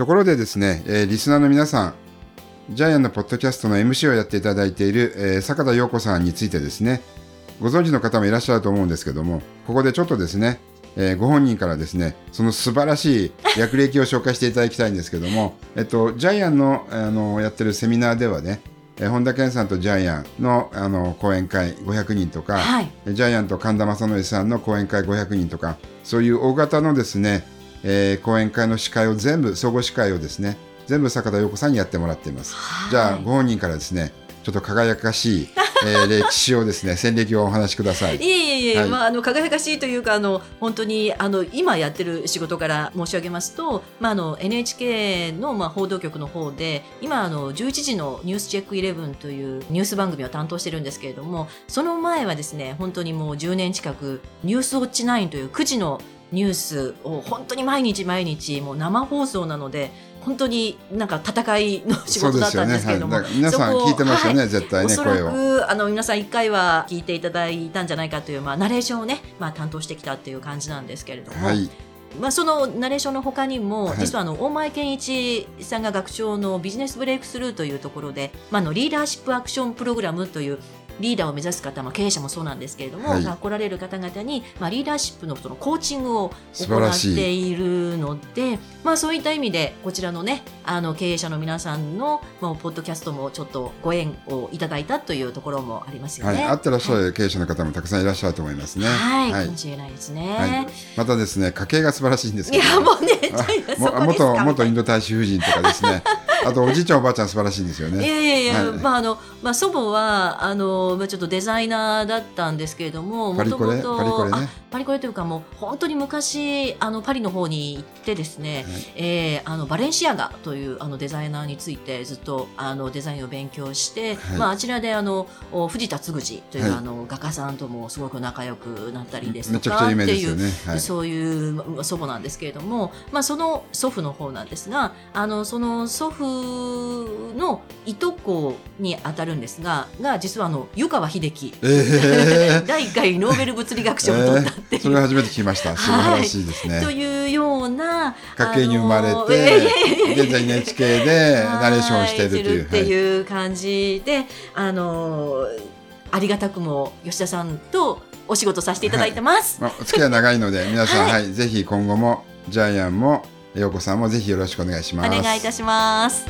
ところでですね、えー、リスナーの皆さんジャイアンのポッドキャストの MC をやっていただいている、えー、坂田陽子さんについてですねご存知の方もいらっしゃると思うんですけどもここでちょっとですねえー、ご本人からですねその素晴らしい略歴を紹介していただきたいんですけども、えっと、ジャイアンのあのやってるセミナーではね、えー、本田健さんとジャイアンのあの講演会500人とか、はい、ジャイアンと神田正則さんの講演会500人とかそういう大型のですね、えー、講演会の司会を全部総合司会をですね全部坂田陽子さんにやってもらっています。じゃあご本人からですねちょっと輝かしいえー、歴史をですね戦歴をお話しください。いえいえいえ、はい、まああの輝かしいというかあの本当にあの今やってる仕事から申し上げますと、まああの NHK のまあ報道局の方で今あの11時のニュースチェックイレブンというニュース番組を担当してるんですけれども、その前はですね本当にもう10年近くニュースウォッチ9という9時のニュースを本当に毎日毎日もう生放送なので。本当になんか戦いの仕事だったんですけれども、ね。はい、皆さん聞いてますよね、はい、絶対ね声を。あの皆さん一回は聞いていただいたんじゃないかというまあナレーションをねまあ担当してきたっていう感じなんですけれども、はい、まあ、そのナレーションのほかにも、実はあの大前健一さんが学長のビジネスブレイクスルーというところで、まあ、のリーダーシップアクションプログラムというリーダーを目指す方、まあ、経営者もそうなんですけれども、はい、来られる方々に、まあ、リーダーシップのそのコーチングを行っているので、まあ、そういった意味でこちらのねあの経営者の皆さんの、まあ、ポッドキャストもちょっとご縁をいただいたというところもありますよね。はい、あってらっしゃる経営者の方もたくさんいらっしゃると思いますね。はい、はい、かもしれないですね、はい、またですね家計が素晴らしいんですけど、いやもうね元元インド大使夫人とかですね あとおじいちゃんおばあちゃん素晴らしいんですよね。いやいやいや、はい、まああのまあ祖母はあのまあちょっとデザイナーだったんですけれども、もともとパリコレね。パリコレというかもう本当に昔あのパリの方に行ってですね、はい、えー、あのバレンシアガというあのデザイナーについてずっとあのデザインを勉強して、はい、まああちらであの藤田嗣治という、はい、あの画家さんともすごく仲良くなったりですとかっていう、ね、そういう祖母なんですけれども、まあその祖父の方なんですが、あのその祖父のいとこに当たるんですが、が実はあの湯川秀樹、えー、第1回ノーベル物理学賞を取ったってえー、それ初めて聞きました。素晴らしいですね。はい、というような家系に生まれて、現在 NHK で ナレーションしているというっていう感じで、あのありがたくも吉田さんとお仕事させていただいてます。はい、まあ、お付き合い長いので皆さん、はい、はい、ぜひ今後もジャイアンも陽子さんもぜひよろしくお願いします。お願いいたします。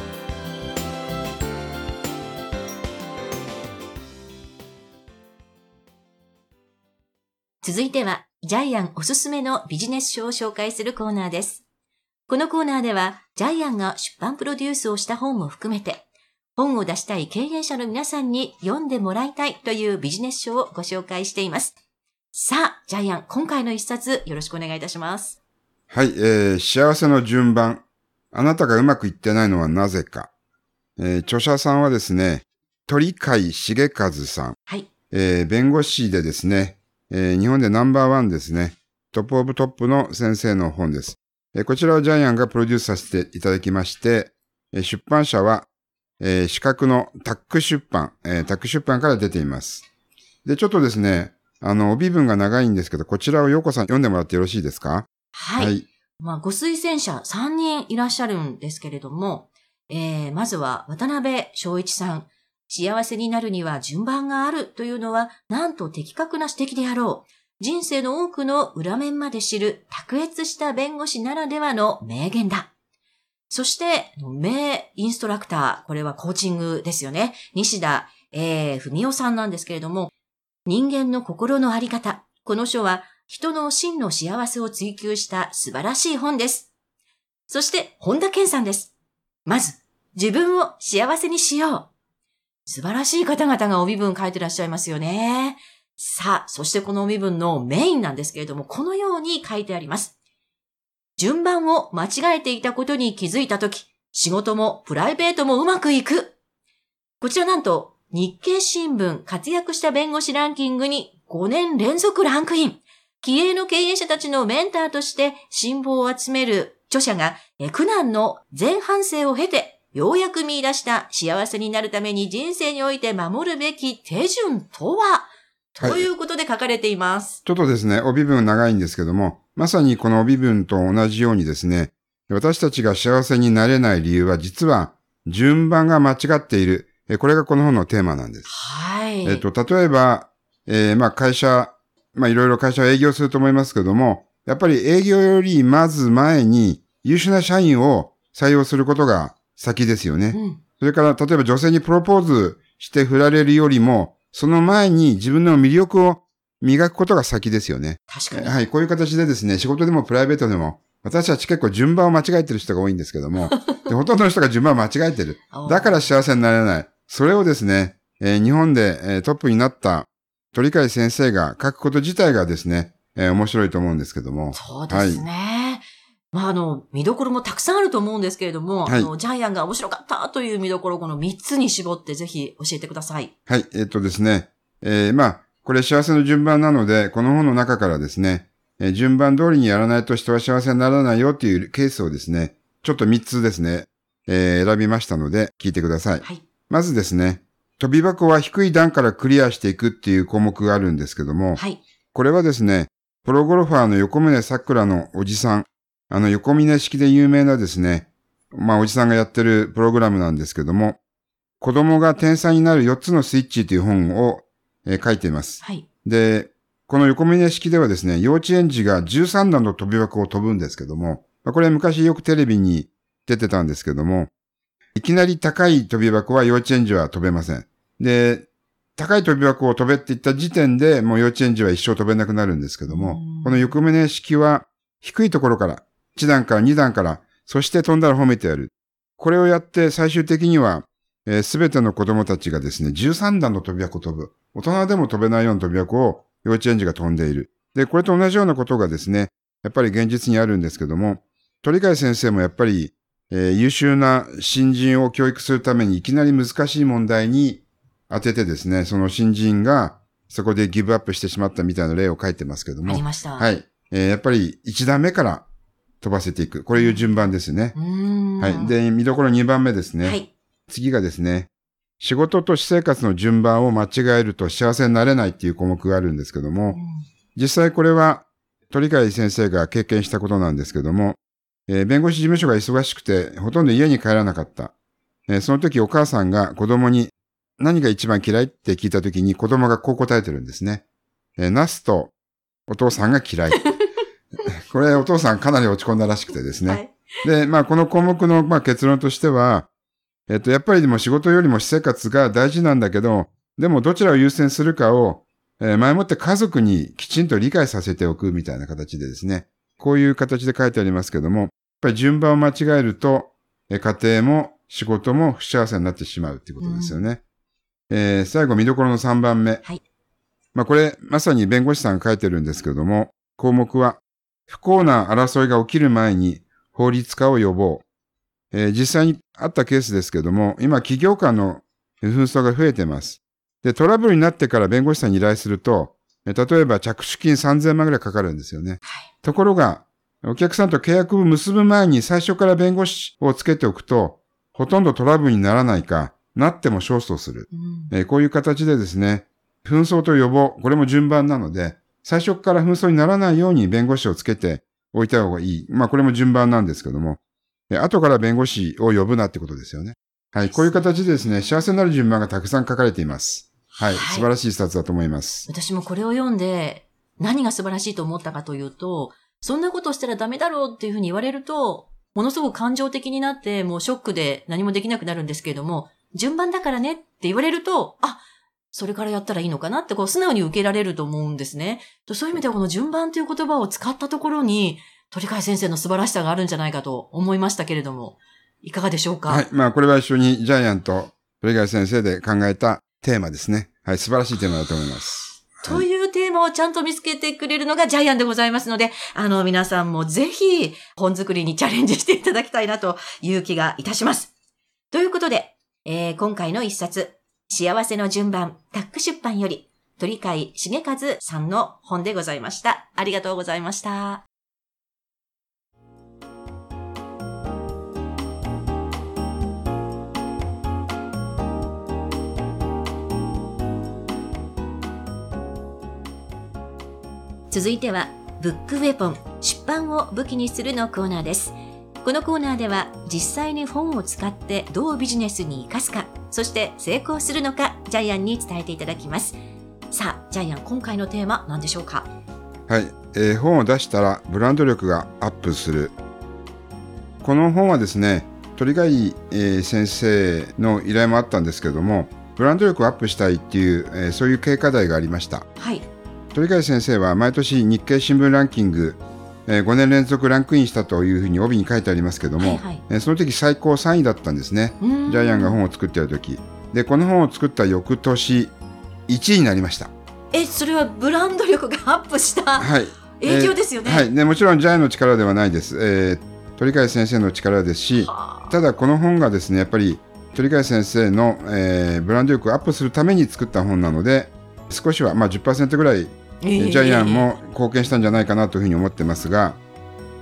続いては、ジャイアンおすすめのビジネス書を紹介するコーナーです。このコーナーでは、ジャイアンが出版プロデュースをした本も含めて、本を出したい経営者の皆さんに読んでもらいたいというビジネス書をご紹介しています。さあ、ジャイアン、今回の一冊よろしくお願いいたします。はい、えー、幸せの順番。あなたがうまくいってないのはなぜか。えー、著者さんはですね、鳥海重和さん。はい。えー、弁護士でですね、えー、日本でナンバーワンですね。トップオブトップの先生の本です。えー、こちらをジャイアンがプロデュースさせていただきまして、えー、出版社は、えー、資格のタック出版、えー、タック出版から出ています。で、ちょっとですね、あの、帯文が長いんですけど、こちらをヨコさん読んでもらってよろしいですか？はい。はい、まあ、ご推薦者3人いらっしゃるんですけれども、えー、まずは渡辺昭一さん。幸せになるには順番があるというのは、なんと的確な指摘であろう。人生の多くの裏面まで知る卓越した弁護士ならではの名言だ。そして、名インストラクター、これはコーチングですよね。西田、えー、文夫さんなんですけれども、人間の心のあり方。この書は人の真の幸せを追求した素晴らしい本です。そして、本田健さんです。まず、自分を幸せにしよう。素晴らしい方々が帯文書いてらっしゃいますよね。さあ、そしてこの帯文のメインなんですけれども、このように書いてあります。順番を間違えていたことに気づいたとき、仕事もプライベートもうまくいく。こちらなんと、日経新聞活躍した弁護士ランキングに5年連続ランクイン。気鋭の経営者たちのメンターとして辛抱を集める著者が、苦難の前半生を経て、ようやく見出した幸せになるために人生において守るべき手順とは、ということで書かれています。ちょっとですね、帯文長いんですけども、まさにこの帯文と同じようにですね、私たちが幸せになれない理由は実は順番が間違っている。これがこの本のテーマなんです。はい。えっと、例えば、えー、まあ会社、まあいろいろ会社は営業すると思いますけども、やっぱり営業よりまず前に優秀な社員を採用することが先ですよね。うん、それから、例えば女性にプロポーズして振られるよりも、その前に自分の魅力を磨くことが先ですよね。確かに。はい、こういう形でですね、仕事でもプライベートでも、私たち結構順番を間違えてる人が多いんですけども、でほとんどの人が順番を間違えてる。だから幸せになれない。それをですね、えー、日本で、えー、トップになった鳥海先生が書くこと自体がですね、えー、面白いと思うんですけども。そうですね。はいまあ、あの、見どころもたくさんあると思うんですけれども、はい、あの、ジャイアンが面白かったという見どころ、この3つに絞ってぜひ教えてください。はい、えっとですね、えー、まあ、これ幸せの順番なので、この本の中からですね、えー、順番通りにやらないと人は幸せにならないよっていうケースをですね、ちょっと3つですね、えー、選びましたので、聞いてください。はい。まずですね、飛び箱は低い段からクリアしていくっていう項目があるんですけども、はい。これはですね、プロゴルファーの横宗桜のおじさん、あの、横峰式で有名なですね、まあ、おじさんがやってるプログラムなんですけども、子供が天才になる4つのスイッチという本を、えー、書いています。はい。で、この横峰式ではですね、幼稚園児が13段の飛び箱を飛ぶんですけども、まあ、これ昔よくテレビに出てたんですけども、いきなり高い飛び箱は幼稚園児は飛べません。で、高い飛び箱を飛べって言った時点でもう幼稚園児は一生飛べなくなるんですけども、この横峰式は低いところから1段から2段から、そして飛んだら褒めてやる。これをやって最終的には、す、え、べ、ての子供たちがですね、13段の飛び箱を飛ぶ。大人でも飛べないような飛び箱を幼稚園児が飛んでいる。で、これと同じようなことがですね、やっぱり現実にあるんですけども、鳥海先生もやっぱり、えー、優秀な新人を教育するためにいきなり難しい問題に当ててですね、その新人がそこでギブアップしてしまったみたいな例を書いてますけども。ありました。はい。えー、やっぱり1段目から飛ばせていく。こういう順番ですね。はい。で、見どころ2番目ですね。はい。次がですね、仕事と私生活の順番を間違えると幸せになれないっていう項目があるんですけども、実際これは鳥海先生が経験したことなんですけども、えー、弁護士事務所が忙しくてほとんど家に帰らなかった。えー、その時お母さんが子供に何が一番嫌いって聞いた時に子供がこう答えてるんですね。えー、ナスとお父さんが嫌い。これお父さんかなり落ち込んだらしくてですね。はい、で、まあこの項目のまあ結論としては、えっと、やっぱりでも仕事よりも私生活が大事なんだけど、でもどちらを優先するかを、えー、前もって家族にきちんと理解させておくみたいな形でですね。こういう形で書いてありますけども、やっぱり順番を間違えると、えー、家庭も仕事も不幸せになってしまうっていうことですよね。うん、えー、最後見どころの3番目。はい。まあこれ、まさに弁護士さんが書いてるんですけども、項目は、不幸な争いが起きる前に法律家を呼ぼう。えー、実際にあったケースですけども、今企業間の紛争が増えています。で、トラブルになってから弁護士さんに依頼すると、えー、例えば着手金3000万ぐらいかかるんですよね。はい、ところが、お客さんと契約を結ぶ前に最初から弁護士をつけておくと、ほとんどトラブルにならないか、なっても勝訴する。うん、えー、こういう形でですね、紛争と予防、これも順番なので、最初から紛争にならないように弁護士をつけておいた方がいい。まあこれも順番なんですけども、後から弁護士を呼ぶなってことですよね。はい。こういう形でですね、幸せになる順番がたくさん書かれています。はい。はい、素晴らしい冊だと思います。私もこれを読んで、何が素晴らしいと思ったかというと、そんなことしたらダメだろうっていうふうに言われると、ものすごく感情的になって、もうショックで何もできなくなるんですけれども、順番だからねって言われると、あ、それからやったらいいのかなってこう素直に受けられると思うんですね。そういう意味ではこの順番という言葉を使ったところに、鳥海先生の素晴らしさがあるんじゃないかと思いましたけれども、いかがでしょうか？はい。まあこれは一緒にジャイアンと鳥海先生で考えたテーマですね。はい。素晴らしいテーマだと思います。というテーマをちゃんと見つけてくれるのがジャイアンでございますので、あの、皆さんもぜひ本作りにチャレンジしていただきたいなという気がいたします。ということで、えー、今回の一冊、幸せの順番、タック出版より、鳥海重和さんの本でございました。ありがとうございました。続いては、ブックウェポン、出版を武器にするのコーナーです。このコーナーでは実際に本を使ってどうビジネスに生かすか、そして成功するのか、ジャイアンに伝えていただきます。さあ、ジャイアン、今回のテーマ何でしょうか？はい、えー、本を出したらブランド力がアップする。この本はですね、鳥貝、えー、先生の依頼もあったんですけども、ブランド力をアップしたいっていう、えー、そういう経過題がありました。はい。鳥貝先生は毎年日経新聞ランキング、えー、5年連続ランクインしたというふうに帯に書いてありますけども、はいはい、えー、その時最高3位だったんですねジャイアンが本を作っている時。でこの本を作った翌年1位になりました。えそれはブランド力がアップした影響ですよね、えー、はい。ねもちろんジャイアンの力ではないです、えー、鳥貝先生の力ですしただこの本がですねやっぱり鳥貝先生の、えー、ブランド力をアップするために作った本なので少しは、まあ、10%ぐらいジャイアンも貢献したんじゃないかなというふうに思ってますが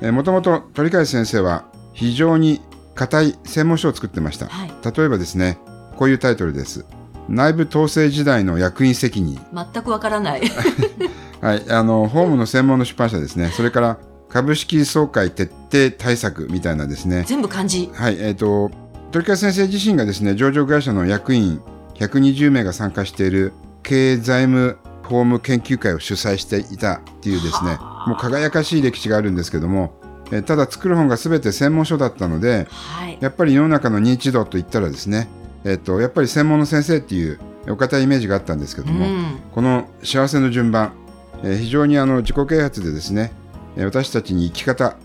もともと鳥海先生は非常に硬い専門書を作ってました、はい、例えばですねこういうタイトルです。内部統制時代の役員責任。全くわからない。はい。あのホームの専門の出版社ですね。それから株式総会徹底対策みたいなですね。全部漢字。はい。えっ、ー、と鳥海先生自身がですね上場会社の役員120名が参加している経営財務法務研究会を主催していたっていうですねもう輝かしい歴史があるんですけども、えただ作る本が全て専門書だったので、はい、やっぱり世の中の認知度といったらですね、えっと、やっぱり専門の先生っていうお堅いイメージがあったんですけども、うん、この幸せの順番、えー、非常にあの自己啓発でですね私たちに生き方、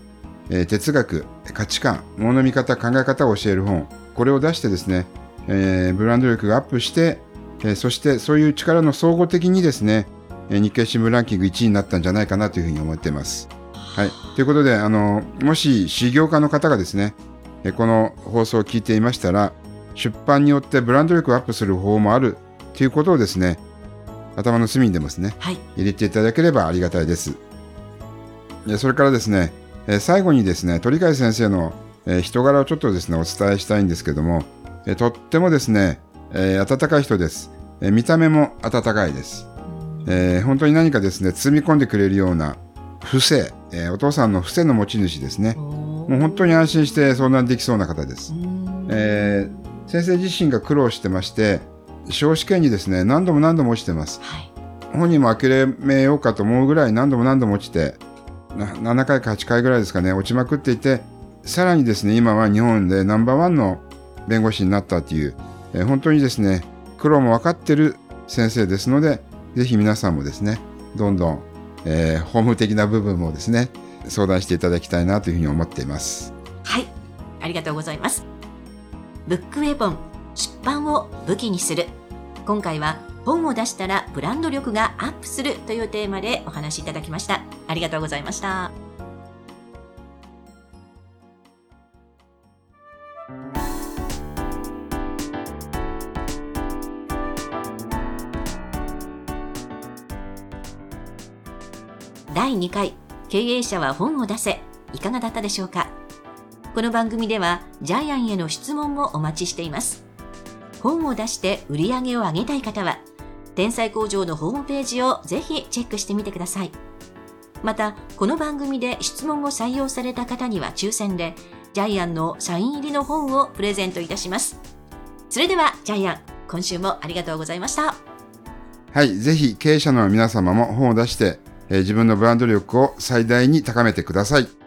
えー、哲学価値観物の見方考え方を教える本これを出してですね、えー、ブランド力がアップしてえそしてそういう力の総合的にですね、え日経新聞ランキング1位になったんじゃないかなというふうに思っています。はい。ということで、あの、もし、事業家の方がですね、えこの放送を聞いていましたら、出版によってブランド力をアップする方法もあるということをですね、頭の隅にでもですね、はい、入れていただければありがたいです。それからですね、え最後にですね、鳥飼先生の、え人柄をちょっとですね、お伝えしたいんですけども、えとってもですね、えー、温かい人です、えー、見た目も温かいです、えー、本当に何かですね包み込んでくれるような不正、えお父さんの不正の持ち主ですね。もう本当に安心して相談できそうな方です、え先生自身が苦労してまして司法試験にですね何度も何度も落ちてます、はい、本人も諦めようかと思うぐらい何度も何度も落ちて7回か8回ぐらいですかね落ちまくっていてさらにですね今は日本でナンバーワンの弁護士になったっていうえー、本当にですね、苦労も分かってる先生ですので、ぜひ皆さんもですね、どんどん、えー、法務的な部分もですね、相談していただきたいなというふうに思っています。はい、ありがとうございます。ブックウェポン、出版を武器にする。今回は本を出したらブランド力がアップするというテーマでお話しいただきました。ありがとうございました。第2回経営者は本を出せいかがだったでしょうか？この番組ではジャイアンへの質問もお待ちしています。本を出して売り上げを上げたい方は天才工場のホームページをぜひチェックしてみてください。またこの番組で質問を採用された方には抽選でジャイアンのサイン入りの本をプレゼントいたします。それではジャイアン今週もありがとうございました。はいぜひ経営者の皆様も本を出してえ自分のブランド力を最大に高めてください。